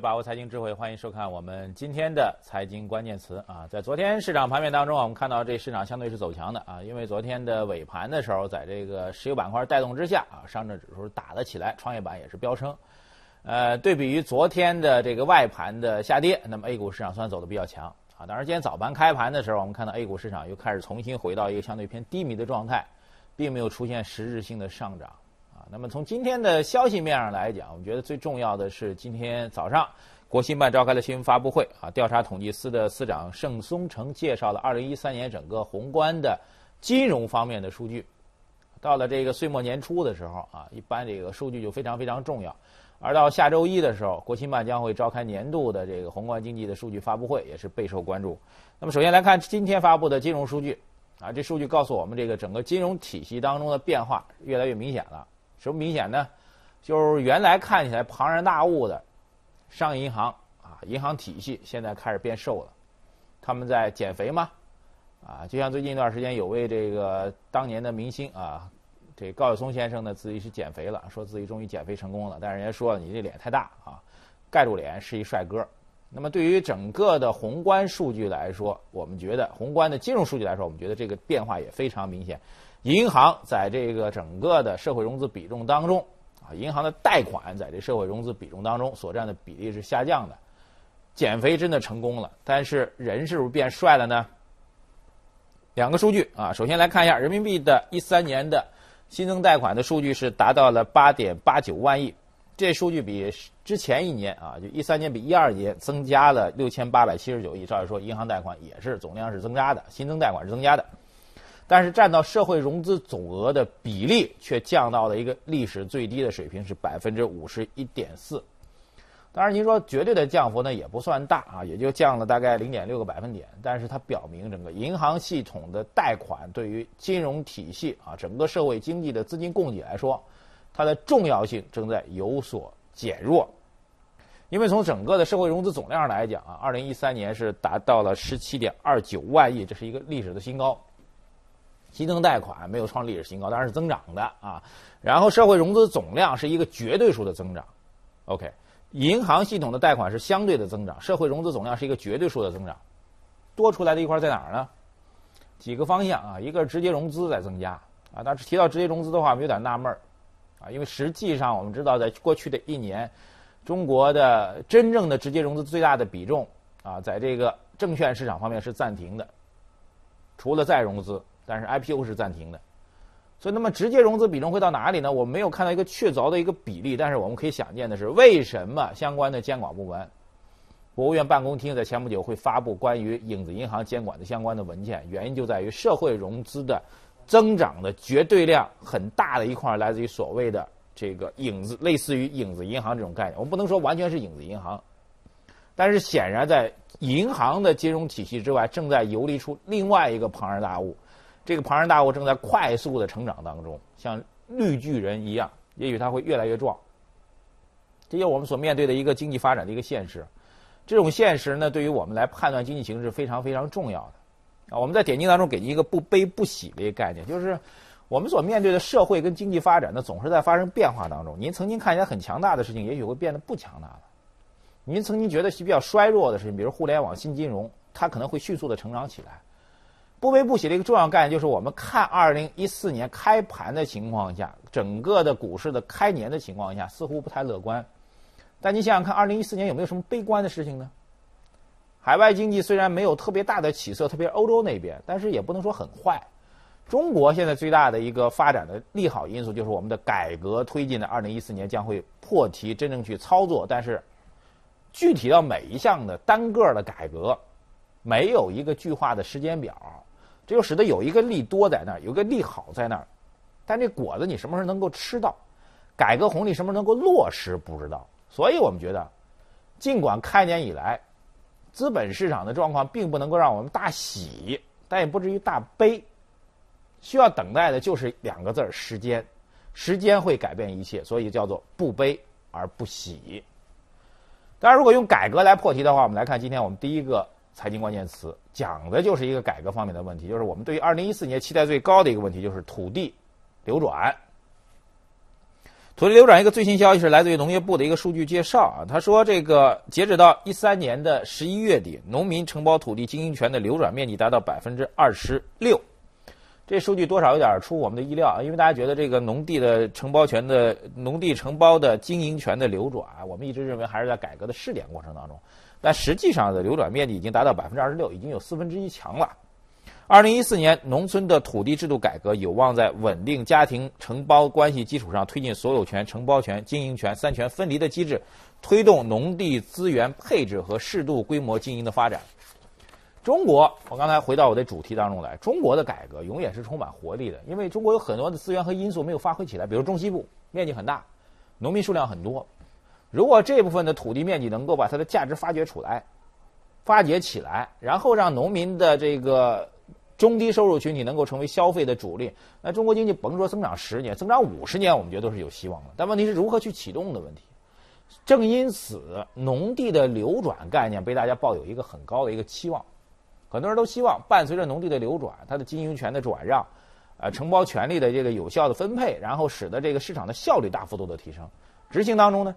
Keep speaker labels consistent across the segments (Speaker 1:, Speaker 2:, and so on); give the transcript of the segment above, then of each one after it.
Speaker 1: 把握财经智慧，欢迎收看我们今天的财经关键词啊。在昨天市场盘面当中，我们看到这市场相对是走强的啊，因为昨天的尾盘的时候，在这个石油板块带动之下啊，上证指数打了起来，创业板也是飙升。呃，对比于昨天的这个外盘的下跌，那么 A 股市场算走的比较强啊。当然，今天早盘开盘的时候，我们看到 A 股市场又开始重新回到一个相对偏低迷的状态，并没有出现实质性的上涨。那么从今天的消息面上来讲，我们觉得最重要的是今天早上国新办召开了新闻发布会啊，调查统计司的司长盛松成介绍了2013年整个宏观的金融方面的数据。到了这个岁末年初的时候啊，一般这个数据就非常非常重要。而到下周一的时候，国新办将会召开年度的这个宏观经济的数据发布会，也是备受关注。那么首先来看今天发布的金融数据啊，这数据告诉我们这个整个金融体系当中的变化越来越明显了。什么明显呢？就是原来看起来庞然大物的商业银行啊，银行体系现在开始变瘦了。他们在减肥吗？啊，就像最近一段时间有位这个当年的明星啊，这高晓松先生呢自己是减肥了，说自己终于减肥成功了。但是人家说你这脸太大啊，盖住脸是一帅哥。那么对于整个的宏观数据来说，我们觉得宏观的金融数据来说，我们觉得这个变化也非常明显。银行在这个整个的社会融资比重当中，啊，银行的贷款在这社会融资比重当中所占的比例是下降的，减肥真的成功了，但是人是不是变帅了呢？两个数据啊，首先来看一下人民币的一三年的新增贷款的数据是达到了八点八九万亿，这数据比之前一年啊，就一三年比一二年增加了六千八百七十九亿，照理说银行贷款也是总量是增加的，新增贷款是增加的。但是占到社会融资总额的比例却降到了一个历史最低的水平，是百分之五十一点四。当然，您说绝对的降幅呢也不算大啊，也就降了大概零点六个百分点。但是它表明整个银行系统的贷款对于金融体系啊整个社会经济的资金供给来说，它的重要性正在有所减弱。因为从整个的社会融资总量来讲啊，二零一三年是达到了十七点二九万亿，这是一个历史的新高。新增贷款没有创历史新高，当然是增长的啊。然后社会融资总量是一个绝对数的增长，OK。银行系统的贷款是相对的增长，社会融资总量是一个绝对数的增长。多出来的一块在哪儿呢？几个方向啊，一个是直接融资在增加啊。但是提到直接融资的话，我们有点纳闷儿啊，因为实际上我们知道，在过去的一年，中国的真正的直接融资最大的比重啊，在这个证券市场方面是暂停的，除了再融资。但是 IPO 是暂停的，所以那么直接融资比重会到哪里呢？我们没有看到一个确凿的一个比例，但是我们可以想见的是，为什么相关的监管部门，国务院办公厅在前不久会发布关于影子银行监管的相关的文件？原因就在于社会融资的增长的绝对量很大的一块来自于所谓的这个影子，类似于影子银行这种概念。我们不能说完全是影子银行，但是显然在银行的金融体系之外，正在游离出另外一个庞然大物。这个庞然大物正在快速的成长当中，像绿巨人一样，也许它会越来越壮。这就是我们所面对的一个经济发展的一个现实。这种现实呢，对于我们来判断经济形势非常非常重要的。啊，我们在点睛当中给您一个不悲不喜的一个概念，就是我们所面对的社会跟经济发展呢，总是在发生变化当中。您曾经看起来很强大的事情，也许会变得不强大了。您曾经觉得是比较衰弱的事情，比如互联网、新金融，它可能会迅速的成长起来。不悲不喜的一个重要概念就是，我们看二零一四年开盘的情况下，整个的股市的开年的情况下，似乎不太乐观。但你想想看，二零一四年有没有什么悲观的事情呢？海外经济虽然没有特别大的起色，特别是欧洲那边，但是也不能说很坏。中国现在最大的一个发展的利好因素就是我们的改革推进的二零一四年将会破题，真正去操作。但是具体到每一项的单个的改革，没有一个具化的时间表。这就使得有一个利多在那儿，有个利好在那儿，但这果子你什么时候能够吃到？改革红利什么时候能够落实？不知道。所以我们觉得，尽管开年以来，资本市场的状况并不能够让我们大喜，但也不至于大悲。需要等待的就是两个字儿：时间。时间会改变一切，所以叫做不悲而不喜。当然，如果用改革来破题的话，我们来看今天我们第一个。财经关键词讲的就是一个改革方面的问题，就是我们对于二零一四年期待最高的一个问题，就是土地流转。土地流转一个最新消息是来自于农业部的一个数据介绍啊，他说这个截止到一三年的十一月底，农民承包土地经营权的流转面积达到百分之二十六。这数据多少有点出我们的意料啊，因为大家觉得这个农地的承包权的农地承包的经营权的流转，我们一直认为还是在改革的试点过程当中，但实际上的流转面积已经达到百分之二十六，已经有四分之一强了。二零一四年，农村的土地制度改革有望在稳定家庭承包关系基础上，推进所有权、承包权、经营权三权分离的机制，推动农地资源配置和适度规模经营的发展。中国，我刚才回到我的主题当中来，中国的改革永远是充满活力的，因为中国有很多的资源和因素没有发挥起来，比如中西部面积很大，农民数量很多，如果这部分的土地面积能够把它的价值发掘出来、发掘起来，然后让农民的这个。中低收入群体能够成为消费的主力，那中国经济甭说增长十年，增长五十年，我们觉得都是有希望的。但问题是如何去启动的问题。正因此，农地的流转概念被大家抱有一个很高的一个期望，很多人都希望伴随着农地的流转，它的经营权的转让，呃，承包权利的这个有效的分配，然后使得这个市场的效率大幅度的提升。执行当中呢，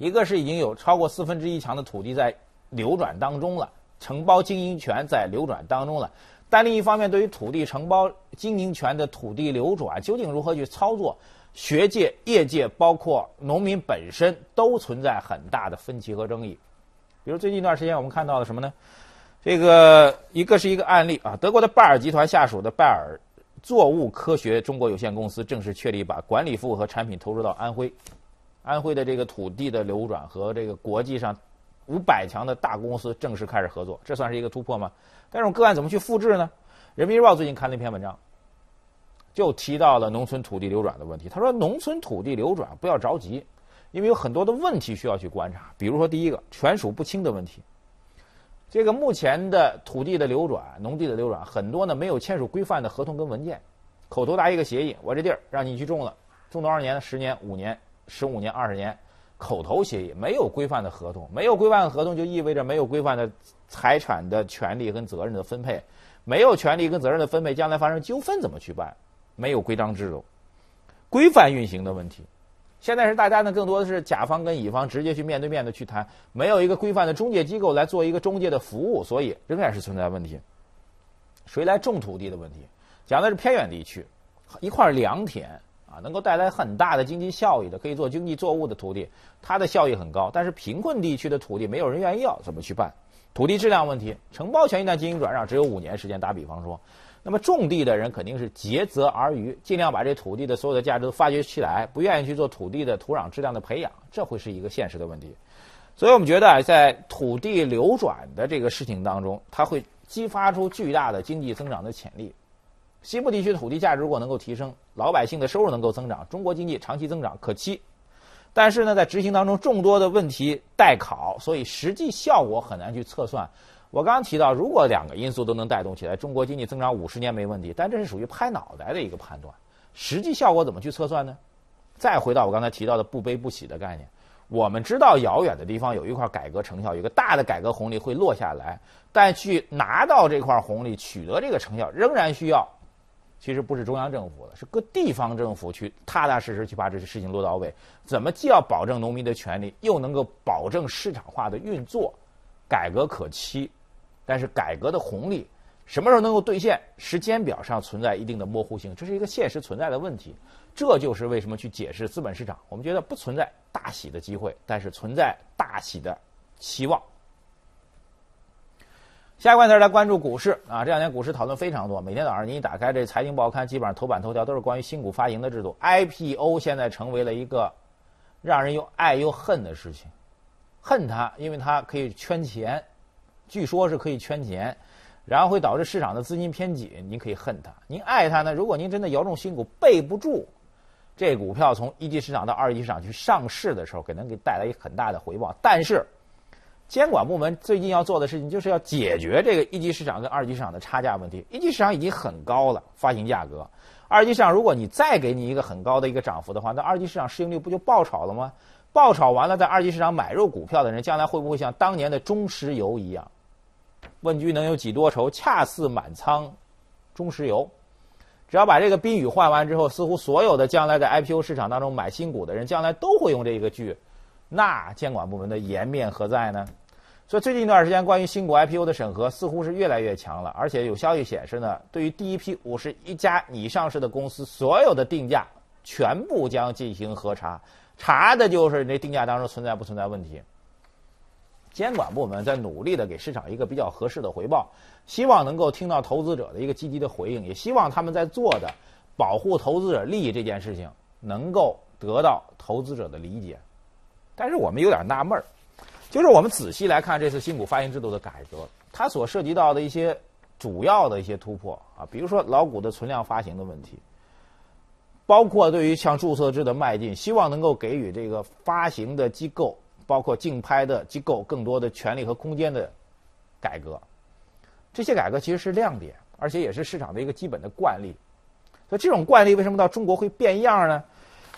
Speaker 1: 一个是已经有超过四分之一强的土地在流转当中了。承包经营权在流转当中了，但另一方面，对于土地承包经营权的土地流转究竟如何去操作，学界、业界包括农民本身都存在很大的分歧和争议。比如最近一段时间我们看到了什么呢？这个一个是一个案例啊，德国的拜耳集团下属的拜耳作物科学中国有限公司正式确立把管理服务和产品投入到安徽，安徽的这个土地的流转和这个国际上。五百强的大公司正式开始合作，这算是一个突破吗？但这种个案怎么去复制呢？人民日报最近看了一篇文章，就提到了农村土地流转的问题。他说，农村土地流转不要着急，因为有很多的问题需要去观察。比如说，第一个权属不清的问题。这个目前的土地的流转、农地的流转，很多呢没有签署规范的合同跟文件，口头答一个协议，我这地儿让你去种了，种多少年呢？十年、五年、十五年、二十年。口头协议没有规范的合同，没有规范的合同就意味着没有规范的财产的权利跟责任的分配，没有权利跟责任的分配，将来发生纠纷怎么去办？没有规章制度，规范运行的问题。现在是大家呢更多的是甲方跟乙方直接去面对面的去谈，没有一个规范的中介机构来做一个中介的服务，所以仍然是存在问题。谁来种土地的问题，讲的是偏远地区，一块良田。啊，能够带来很大的经济效益的，可以做经济作物的土地，它的效益很高。但是贫困地区的土地没有人愿意要，怎么去办？土地质量问题，承包权一旦进行转让，只有五年时间。打比方说，那么种地的人肯定是竭泽而渔，尽量把这土地的所有的价值都发掘起来，不愿意去做土地的土壤质量的培养，这会是一个现实的问题。所以我们觉得，在土地流转的这个事情当中，它会激发出巨大的经济增长的潜力。西部地区土地价值如果能够提升，老百姓的收入能够增长，中国经济长期增长可期。但是呢，在执行当中众多的问题待考，所以实际效果很难去测算。我刚刚提到，如果两个因素都能带动起来，中国经济增长五十年没问题，但这是属于拍脑袋的一个判断。实际效果怎么去测算呢？再回到我刚才提到的不悲不喜的概念，我们知道遥远的地方有一块改革成效，有个大的改革红利会落下来，但去拿到这块红利，取得这个成效，仍然需要。其实不是中央政府的，是各地方政府去踏踏实实去把这些事情落到位。怎么既要保证农民的权利，又能够保证市场化的运作？改革可期，但是改革的红利什么时候能够兑现？时间表上存在一定的模糊性，这是一个现实存在的问题。这就是为什么去解释资本市场，我们觉得不存在大喜的机会，但是存在大喜的期望。下一个问题来关注股市啊，这两天股市讨论非常多。每天早上你一打开这财经报刊，基本上头版头条都是关于新股发行的制度。IPO 现在成为了一个让人又爱又恨的事情。恨它，因为它可以圈钱，据说是可以圈钱，然后会导致市场的资金偏紧。您可以恨它。您爱它呢？如果您真的摇中新股，备不住这股票从一级市场到二级市场去上市的时候，可能给带来一很大的回报。但是。监管部门最近要做的事情，就是要解决这个一级市场跟二级市场的差价问题。一级市场已经很高了，发行价格；二级市场如果你再给你一个很高的一个涨幅的话，那二级市场市盈率不就爆炒了吗？爆炒完了，在二级市场买入股票的人，将来会不会像当年的中石油一样？问君能有几多愁？恰似满仓中石油。只要把这个宾语换完之后，似乎所有的将来在 IPO 市场当中买新股的人，将来都会用这一个句，那监管部门的颜面何在呢？所以最近一段时间，关于新股 IPO 的审核似乎是越来越强了，而且有消息显示呢，对于第一批五十一家拟上市的公司，所有的定价全部将进行核查，查的就是这定价当中存在不存在问题。监管部门在努力的给市场一个比较合适的回报，希望能够听到投资者的一个积极的回应，也希望他们在做的保护投资者利益这件事情能够得到投资者的理解。但是我们有点纳闷儿。就是我们仔细来看这次新股发行制度的改革，它所涉及到的一些主要的一些突破啊，比如说老股的存量发行的问题，包括对于向注册制的迈进，希望能够给予这个发行的机构，包括竞拍的机构更多的权利和空间的改革，这些改革其实是亮点，而且也是市场的一个基本的惯例。所以这种惯例为什么到中国会变样呢？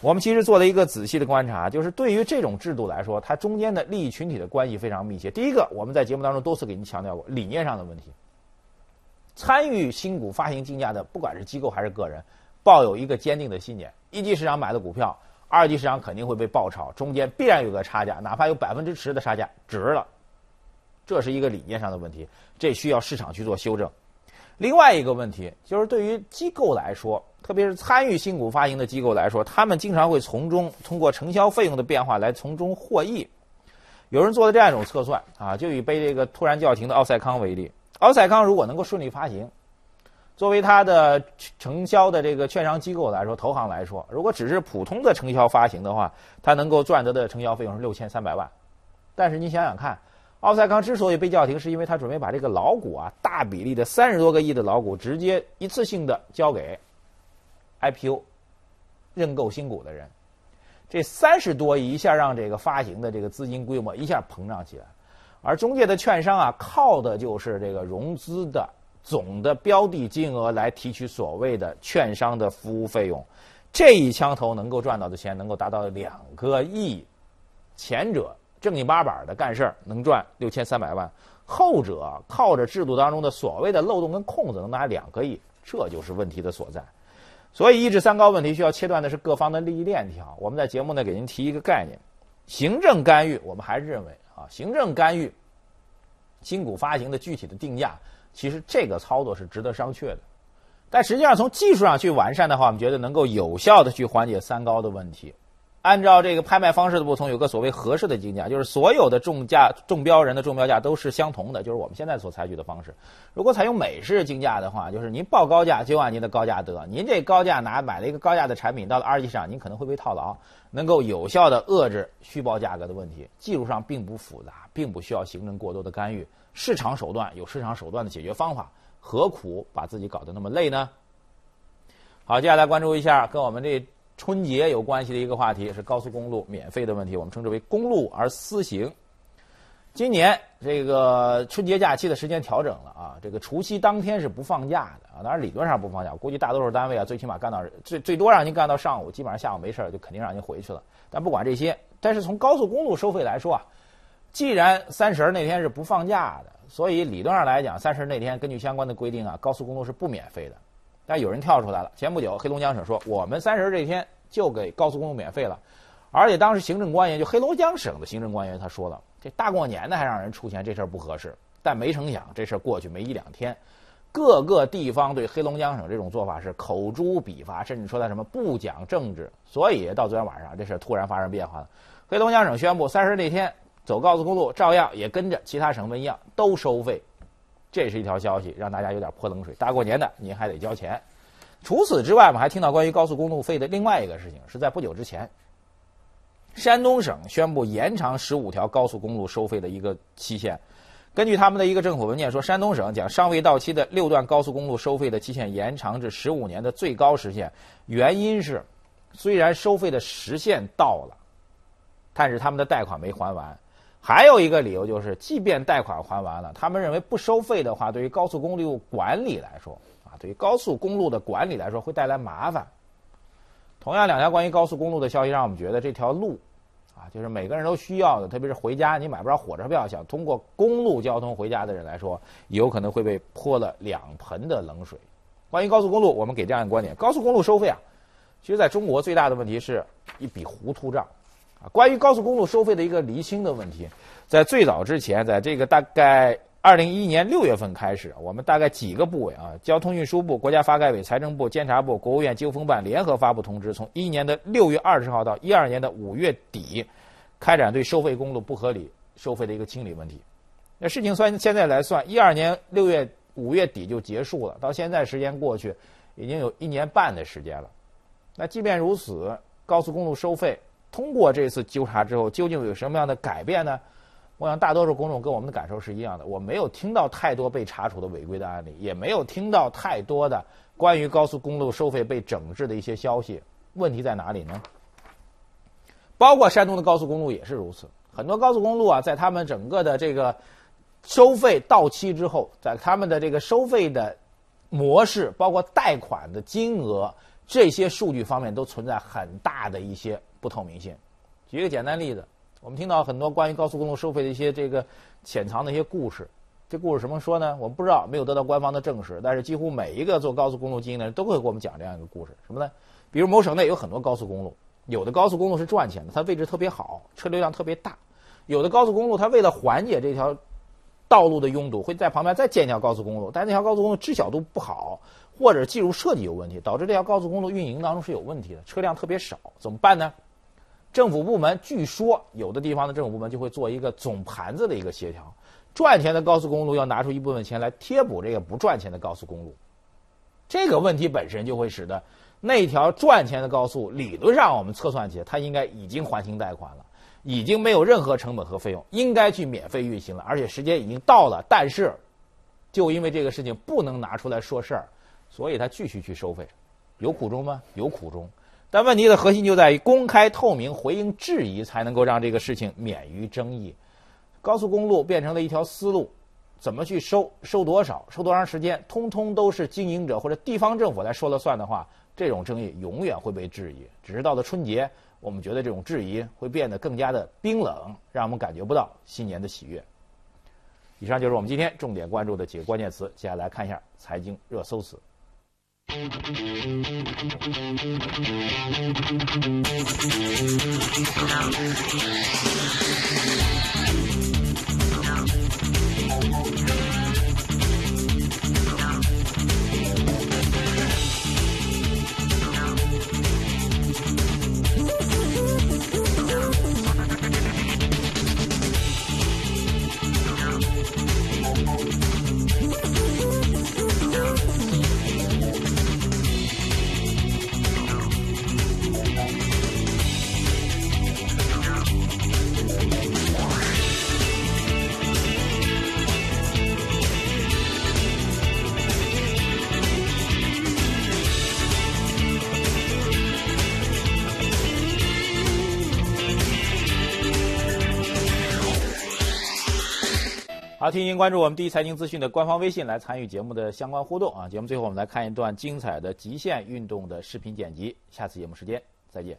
Speaker 1: 我们其实做了一个仔细的观察，就是对于这种制度来说，它中间的利益群体的关系非常密切。第一个，我们在节目当中多次给您强调过理念上的问题。参与新股发行竞价的，不管是机构还是个人，抱有一个坚定的信念：一级市场买的股票，二级市场肯定会被爆炒，中间必然有个差价，哪怕有百分之十的差价，值了。这是一个理念上的问题，这需要市场去做修正。另外一个问题就是，对于机构来说，特别是参与新股发行的机构来说，他们经常会从中通过承销费用的变化来从中获益。有人做了这样一种测算啊，就以被这个突然叫停的奥赛康为例，奥赛康如果能够顺利发行，作为它的承销的这个券商机构来说，投行来说，如果只是普通的承销发行的话，它能够赚得的承销费用是六千三百万。但是你想想看。奥赛康之所以被叫停，是因为他准备把这个老股啊，大比例的三十多个亿的老股，直接一次性的交给 IPO 认购新股的人。这三十多亿一下让这个发行的这个资金规模一下膨胀起来，而中介的券商啊，靠的就是这个融资的总的标的金额来提取所谓的券商的服务费用。这一枪头能够赚到的钱能够达到两个亿，前者。正经八百的干事儿能赚六千三百万，后者靠着制度当中的所谓的漏洞跟空子能拿两个亿，这就是问题的所在。所以抑制三高问题需要切断的是各方的利益链条。我们在节目呢给您提一个概念：行政干预。我们还是认为啊，行政干预新股发行的具体的定价，其实这个操作是值得商榷的。但实际上从技术上去完善的话，我们觉得能够有效的去缓解三高的问题。按照这个拍卖方式的不同，有个所谓合适的竞价，就是所有的中价中标人的中标价都是相同的，就是我们现在所采取的方式。如果采用美式竞价的话，就是您报高价就按您的高价得，您这高价拿买了一个高价的产品，到了二级市场您可能会被套牢，能够有效的遏制虚报价格的问题。技术上并不复杂，并不需要行政过多的干预，市场手段有市场手段的解决方法，何苦把自己搞得那么累呢？好，接下来关注一下跟我们这。春节有关系的一个话题是高速公路免费的问题，我们称之为公路而私行。今年这个春节假期的时间调整了啊，这个除夕当天是不放假的啊，当然理论上不放假，估计大多数单位啊，最起码干到最最多让您干到上午，基本上下午没事就肯定让您回去了。但不管这些，但是从高速公路收费来说啊，既然三十那天是不放假的，所以理论上来讲，三十那天根据相关的规定啊，高速公路是不免费的。但有人跳出来了。前不久，黑龙江省说，我们三十这天就给高速公路免费了。而且当时行政官员，就黑龙江省的行政官员，他说了，这大过年的还让人出钱，这事儿不合适。但没成想，这事儿过去没一两天，各个地方对黑龙江省这种做法是口诛笔伐，甚至说他什么不讲政治。所以到昨天晚上，这事儿突然发生变化了。黑龙江省宣布，三十那天走高速公路照样也跟着其他省份一样都收费。这是一条消息，让大家有点泼冷水。大过年的，您还得交钱。除此之外，我们还听到关于高速公路费的另外一个事情，是在不久之前，山东省宣布延长十五条高速公路收费的一个期限。根据他们的一个政府文件说，山东省将尚未到期的六段高速公路收费的期限延长至十五年的最高时限。原因是，虽然收费的时限到了，但是他们的贷款没还完。还有一个理由就是，即便贷款还完了，他们认为不收费的话，对于高速公路管理来说，啊，对于高速公路的管理来说会带来麻烦。同样，两条关于高速公路的消息让我们觉得这条路，啊，就是每个人都需要的，特别是回家你买不着火车票，想通过公路交通回家的人来说，有可能会被泼了两盆的冷水。关于高速公路，我们给这样一个观点：高速公路收费啊，其实在中国最大的问题是一笔糊涂账啊。关于高速公路收费的一个厘清的问题，在最早之前，在这个大概二零一一年六月份开始，我们大概几个部委啊，交通运输部、国家发改委、财政部、监察部、国务院纠风办联合发布通知，从一一年的六月二十号到一二年的五月底，开展对收费公路不合理收费的一个清理问题。那事情算现在来算，一二年六月。五月底就结束了，到现在时间过去，已经有一年半的时间了。那即便如此，高速公路收费通过这次纠察之后，究竟有什么样的改变呢？我想大多数公众跟我们的感受是一样的。我没有听到太多被查处的违规的案例，也没有听到太多的关于高速公路收费被整治的一些消息。问题在哪里呢？包括山东的高速公路也是如此，很多高速公路啊，在他们整个的这个。收费到期之后，在他们的这个收费的模式，包括贷款的金额这些数据方面，都存在很大的一些不透明性。举一个简单例子，我们听到很多关于高速公路收费的一些这个潜藏的一些故事。这故事什么说呢？我们不知道，没有得到官方的证实。但是几乎每一个做高速公路经营的人都会给我们讲这样一个故事，什么呢？比如某省内有很多高速公路，有的高速公路是赚钱的，它位置特别好，车流量特别大；有的高速公路，它为了缓解这条。道路的拥堵会在旁边再建一条高速公路，但那条高速公路知晓度不好，或者技术设计有问题，导致这条高速公路运营当中是有问题的，车辆特别少，怎么办呢？政府部门据说有的地方的政府部门就会做一个总盘子的一个协调，赚钱的高速公路要拿出一部分钱来贴补这个不赚钱的高速公路，这个问题本身就会使得那条赚钱的高速理论上我们测算起来它应该已经还清贷款了。已经没有任何成本和费用，应该去免费运行了，而且时间已经到了。但是，就因为这个事情不能拿出来说事儿，所以他继续去收费，有苦衷吗？有苦衷。但问题的核心就在于公开透明、回应质疑，才能够让这个事情免于争议。高速公路变成了一条思路，怎么去收、收多少、收多长时间，通通都是经营者或者地方政府来说了算的话，这种争议永远会被质疑。只是到了春节。我们觉得这种质疑会变得更加的冰冷，让我们感觉不到新年的喜悦。以上就是我们今天重点关注的几个关键词，接下来看一下财经热搜词。Peace out. Peace out. 好，提醒关注我们第一财经资讯的官方微信来参与节目的相关互动啊！节目最后我们来看一段精彩的极限运动的视频剪辑，下次节目时间再见。